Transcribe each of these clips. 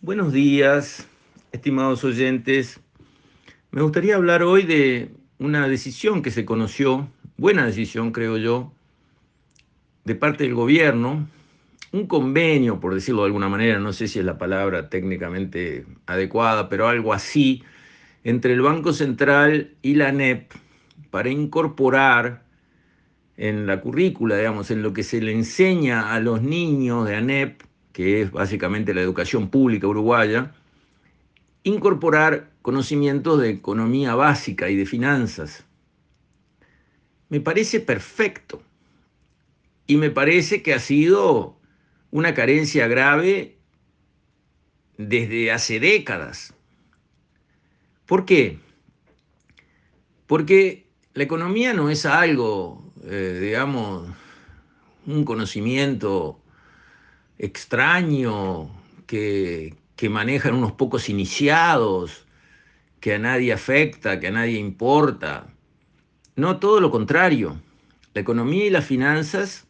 Buenos días, estimados oyentes. Me gustaría hablar hoy de una decisión que se conoció, buena decisión creo yo, de parte del gobierno, un convenio, por decirlo de alguna manera, no sé si es la palabra técnicamente adecuada, pero algo así, entre el Banco Central y la NEP para incorporar en la currícula, digamos, en lo que se le enseña a los niños de ANEP, que es básicamente la educación pública uruguaya, incorporar conocimientos de economía básica y de finanzas. Me parece perfecto y me parece que ha sido una carencia grave desde hace décadas. ¿Por qué? Porque la economía no es algo, eh, digamos, un conocimiento extraño que, que manejan unos pocos iniciados, que a nadie afecta, que a nadie importa. No, todo lo contrario. La economía y las finanzas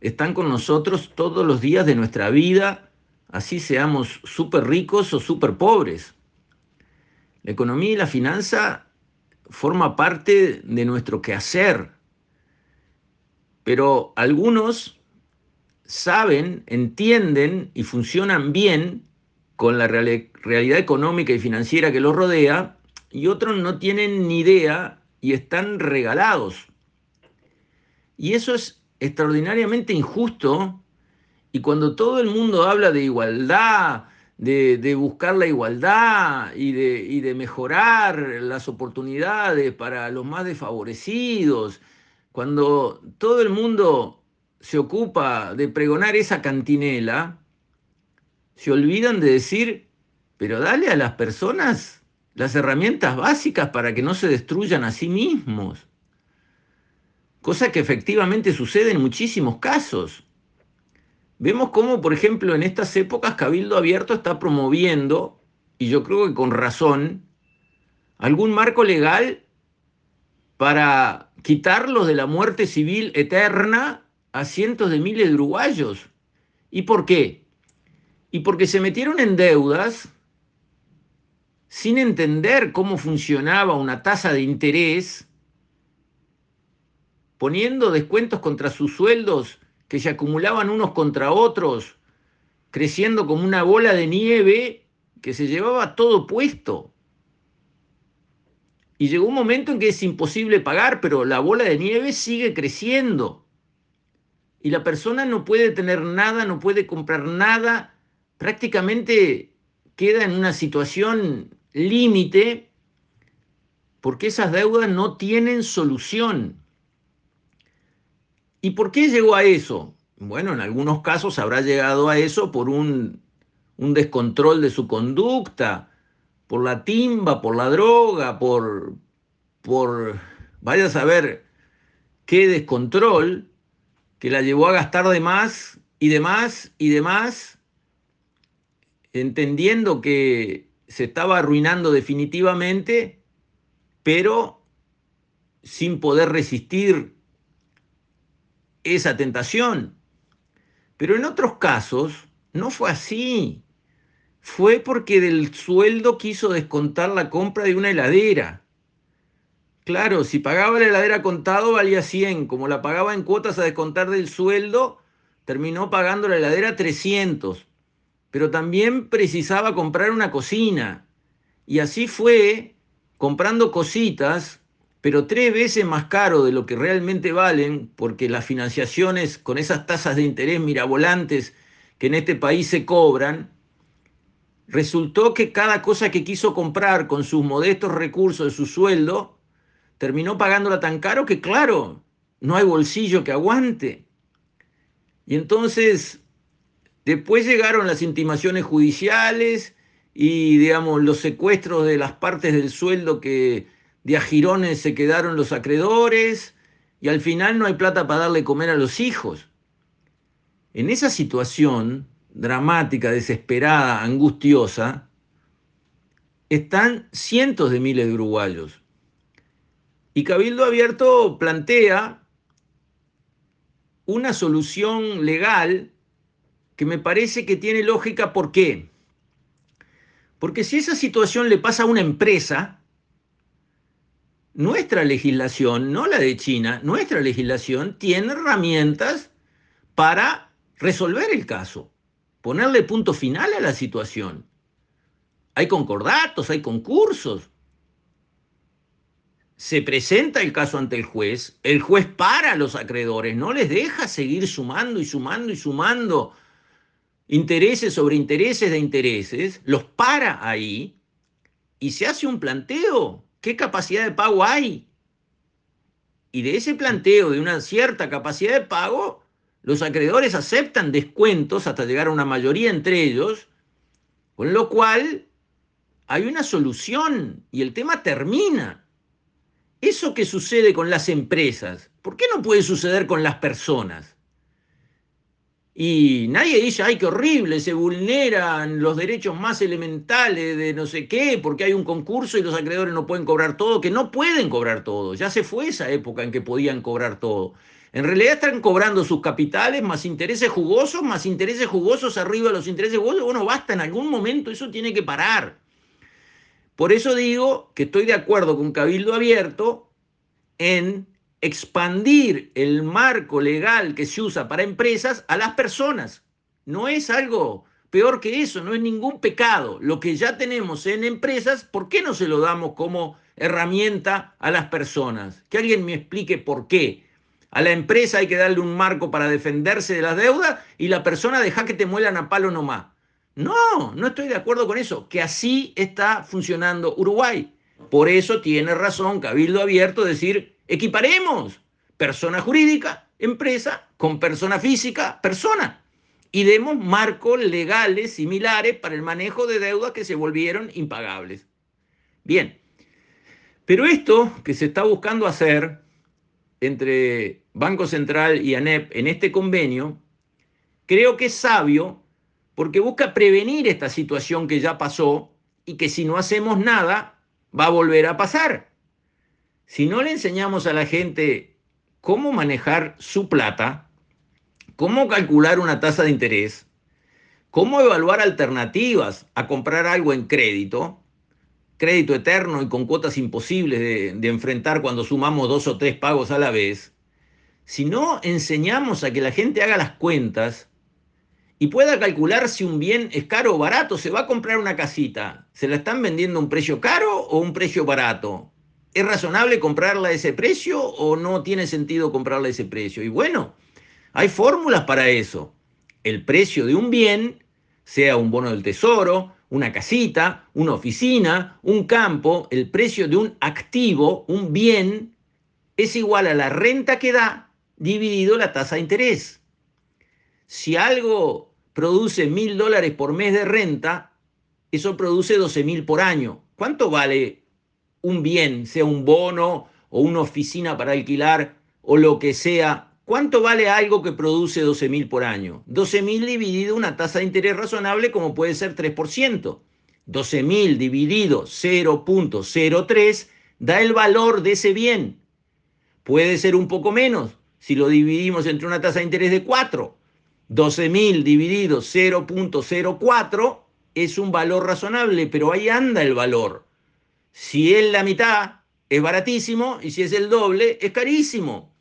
están con nosotros todos los días de nuestra vida, así seamos súper ricos o súper pobres. La economía y la finanza forma parte de nuestro quehacer, pero algunos saben, entienden y funcionan bien con la realidad económica y financiera que los rodea, y otros no tienen ni idea y están regalados. Y eso es extraordinariamente injusto, y cuando todo el mundo habla de igualdad, de, buscar la igualdad y de, y de mejorar las oportunidades para los más desfavorecidos, cuando todo el mundo se ocupa de pregonar esa cantinela, se olvidan de decir, pero dale a las personas las herramientas básicas para que no se destruyan a sí mismos. Cosa que efectivamente sucede en muchísimos casos. Vemos cómo, por ejemplo, en estas épocas Cabildo Abierto está promoviendo, y yo creo que con razón, algún marco legal para quitarlos de la muerte civil eterna a cientos de miles de uruguayos. ¿Y por qué? Y porque se metieron en deudas sin entender cómo funcionaba una tasa de interés, poniendo descuentos contra sus sueldos que se acumulaban unos contra otros, creciendo como una bola de nieve que se llevaba todo puesto. Y llegó un momento en que es imposible pagar, pero la bola de nieve sigue creciendo y la persona no puede tener nada, no puede comprar nada, prácticamente queda en una situación límite porque esas deudas no tienen solución. ¿Y por qué llegó a eso? Bueno, en algunos casos habrá llegado a eso por un, un descontrol de su conducta, por la timba, por la droga, por, por, vaya a saber qué descontrol, que la llevó a gastar de más y de más y de más, entendiendo que se estaba arruinando definitivamente, pero sin poder resistir esa tentación. Pero en otros casos no fue así. Fue porque del sueldo quiso descontar la compra de una heladera. Claro, si pagaba la heladera contado valía 100, como la pagaba en cuotas a descontar del sueldo, terminó pagando la heladera 300. Pero también precisaba comprar una cocina. Y así fue comprando cositas, pero tres veces más caro de lo que realmente valen, porque las financiaciones con esas tasas de interés mirabolantes que en este país se cobran, resultó que cada cosa que quiso comprar con sus modestos recursos de su sueldo, terminó pagándola tan caro que, claro, no hay bolsillo que aguante. Y entonces, después llegaron las intimaciones judiciales y, digamos, los secuestros de las partes del sueldo que de ajirones se quedaron los acreedores y al final no hay plata para darle comer a los hijos. En esa situación dramática, desesperada, angustiosa, están cientos de miles de uruguayos y Cabildo Abierto plantea una solución legal que me parece que tiene lógica. ¿Por qué? Porque si esa situación le pasa a una empresa, nuestra legislación, no la de China, nuestra legislación tiene herramientas para resolver el caso, ponerle punto final a la situación. Hay concordatos, hay concursos. Se presenta el caso ante el juez, el juez para a los acreedores, no les deja seguir sumando y sumando y sumando intereses sobre intereses de intereses, los para ahí y se hace un planteo. ¿Qué capacidad de pago hay? Y de ese planteo de una cierta capacidad de pago, los acreedores aceptan descuentos hasta llegar a una mayoría entre ellos, con lo cual hay una solución y el tema termina. Eso que sucede con las empresas, ¿por qué no puede suceder con las personas? Y nadie dice, ay, qué horrible, se vulneran los derechos más elementales de no sé qué, porque hay un concurso y los acreedores no pueden cobrar todo, que no pueden cobrar todo. Ya se fue esa época en que podían cobrar todo. En realidad están cobrando sus capitales más intereses jugosos, más intereses jugosos arriba de los intereses jugosos. Bueno, basta, en algún momento eso tiene que parar. Por eso digo que estoy de acuerdo con Cabildo Abierto en expandir el marco legal que se usa para empresas a las personas. No es algo peor que eso, no es ningún pecado. Lo que ya tenemos en empresas, ¿por qué no se lo damos como herramienta a las personas? Que alguien me explique por qué. A la empresa hay que darle un marco para defenderse de las deudas y la persona deja que te muelan a palo nomás. No, no estoy de acuerdo con eso, que así está funcionando Uruguay. Por eso tiene razón Cabildo Abierto decir, Equiparemos persona jurídica, empresa, con persona física, persona. Y demos marcos legales similares para el manejo de deudas que se volvieron impagables. Bien, pero esto que se está buscando hacer entre Banco Central y ANEP en este convenio, creo que es sabio porque busca prevenir esta situación que ya pasó y que si no hacemos nada va a volver a pasar. Si no le enseñamos a la gente cómo manejar su plata, cómo calcular una tasa de interés, cómo evaluar alternativas a comprar algo en crédito, crédito eterno y con cuotas imposibles de, de, enfrentar cuando sumamos dos o tres pagos a la vez, si no enseñamos a que la gente haga las cuentas y pueda calcular si un bien es caro o barato, se va a comprar una casita, ¿se la están vendiendo a un precio caro o un precio barato? ¿Es razonable comprarla a ese precio o no tiene sentido comprarla a ese precio? Y bueno, hay fórmulas para eso. El precio de un bien, sea un bono del tesoro, una casita, una oficina, un campo, el precio de un activo, un bien, es igual a la renta que da dividido la tasa de interés. Si algo produce mil dólares por mes de renta, eso produce 12 mil por año. ¿Cuánto vale un bien, sea un bono o una oficina para alquilar o lo que sea, ¿cuánto vale algo que produce 12 mil por año? 12 mil dividido una tasa de interés razonable como puede ser 3%. 12 mil dividido 0.03 da el valor de ese bien. Puede ser un poco menos si lo dividimos entre una tasa de interés de 4. 12 mil dividido 0.04 es un valor razonable, pero ahí anda el valor. Si es la mitad, es baratísimo y si es el doble, es carísimo.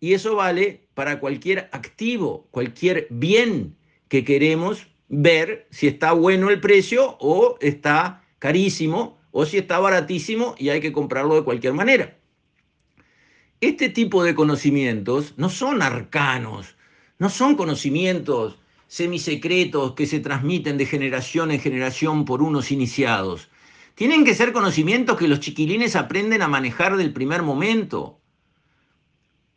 Y eso vale para cualquier activo, cualquier bien que queremos ver si está bueno el precio o está carísimo o si está baratísimo y hay que comprarlo de cualquier manera. Este tipo de conocimientos no son arcanos, no son conocimientos semisecretos que se transmiten de generación en generación por unos iniciados. Tienen que ser conocimientos que los chiquilines aprenden a manejar del primer momento.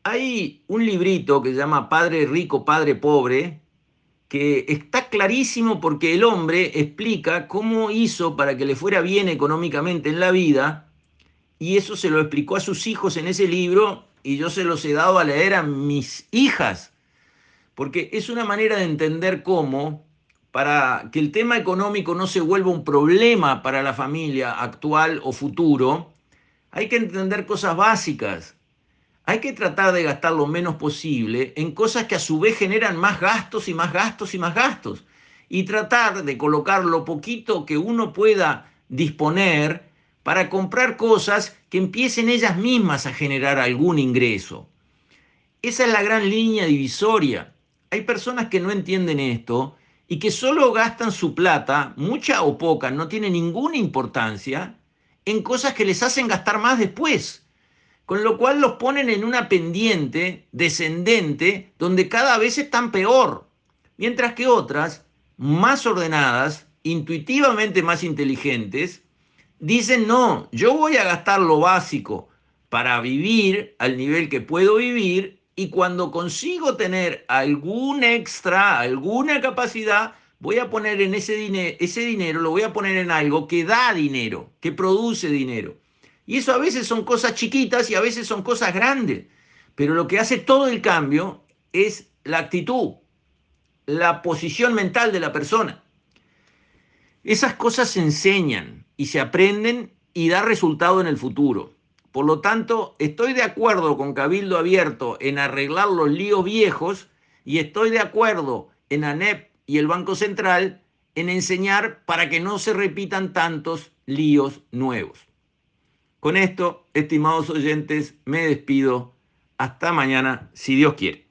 Hay un librito que se llama Padre Rico, Padre Pobre, que está clarísimo porque el hombre explica cómo hizo para que le fuera bien económicamente en la vida, y eso se lo explicó a sus hijos en ese libro, y yo se los he dado a leer a mis hijas, porque es una manera de entender cómo para que el tema económico no se vuelva un problema para la familia actual o futuro, hay que entender cosas básicas. Hay que tratar de gastar lo menos posible en cosas que a su vez generan más gastos y más gastos y más gastos. y tratar de colocar lo poquito que uno pueda disponer para comprar cosas que empiecen ellas mismas a generar algún ingreso. Esa es la gran línea divisoria. Hay personas que no entienden esto y que solo gastan su plata, mucha o poca, no tiene ninguna importancia, en cosas que les hacen gastar más después. Con lo cual los ponen en una pendiente descendente donde cada vez están peor. Mientras que otras, más ordenadas, intuitivamente más inteligentes, dicen, no, yo voy a gastar lo básico para vivir al nivel que puedo vivir y cuando consigo tener algún extra, alguna capacidad, voy a poner en ese, dinero, ese dinero, lo voy a poner en algo que da dinero, que produce dinero. Y eso a veces son cosas chiquitas y a veces son cosas grandes. Pero lo que hace todo el cambio es la actitud, la posición mental de la persona. Esas cosas se enseñan y se aprenden y da resultado en el futuro. Por lo tanto, estoy de acuerdo con Cabildo Abierto en arreglar los líos viejos y estoy de acuerdo en ANEP y el Banco Central en enseñar para que no se repitan tantos líos nuevos. Con esto, estimados oyentes, me despido. Hasta mañana, si Dios quiere.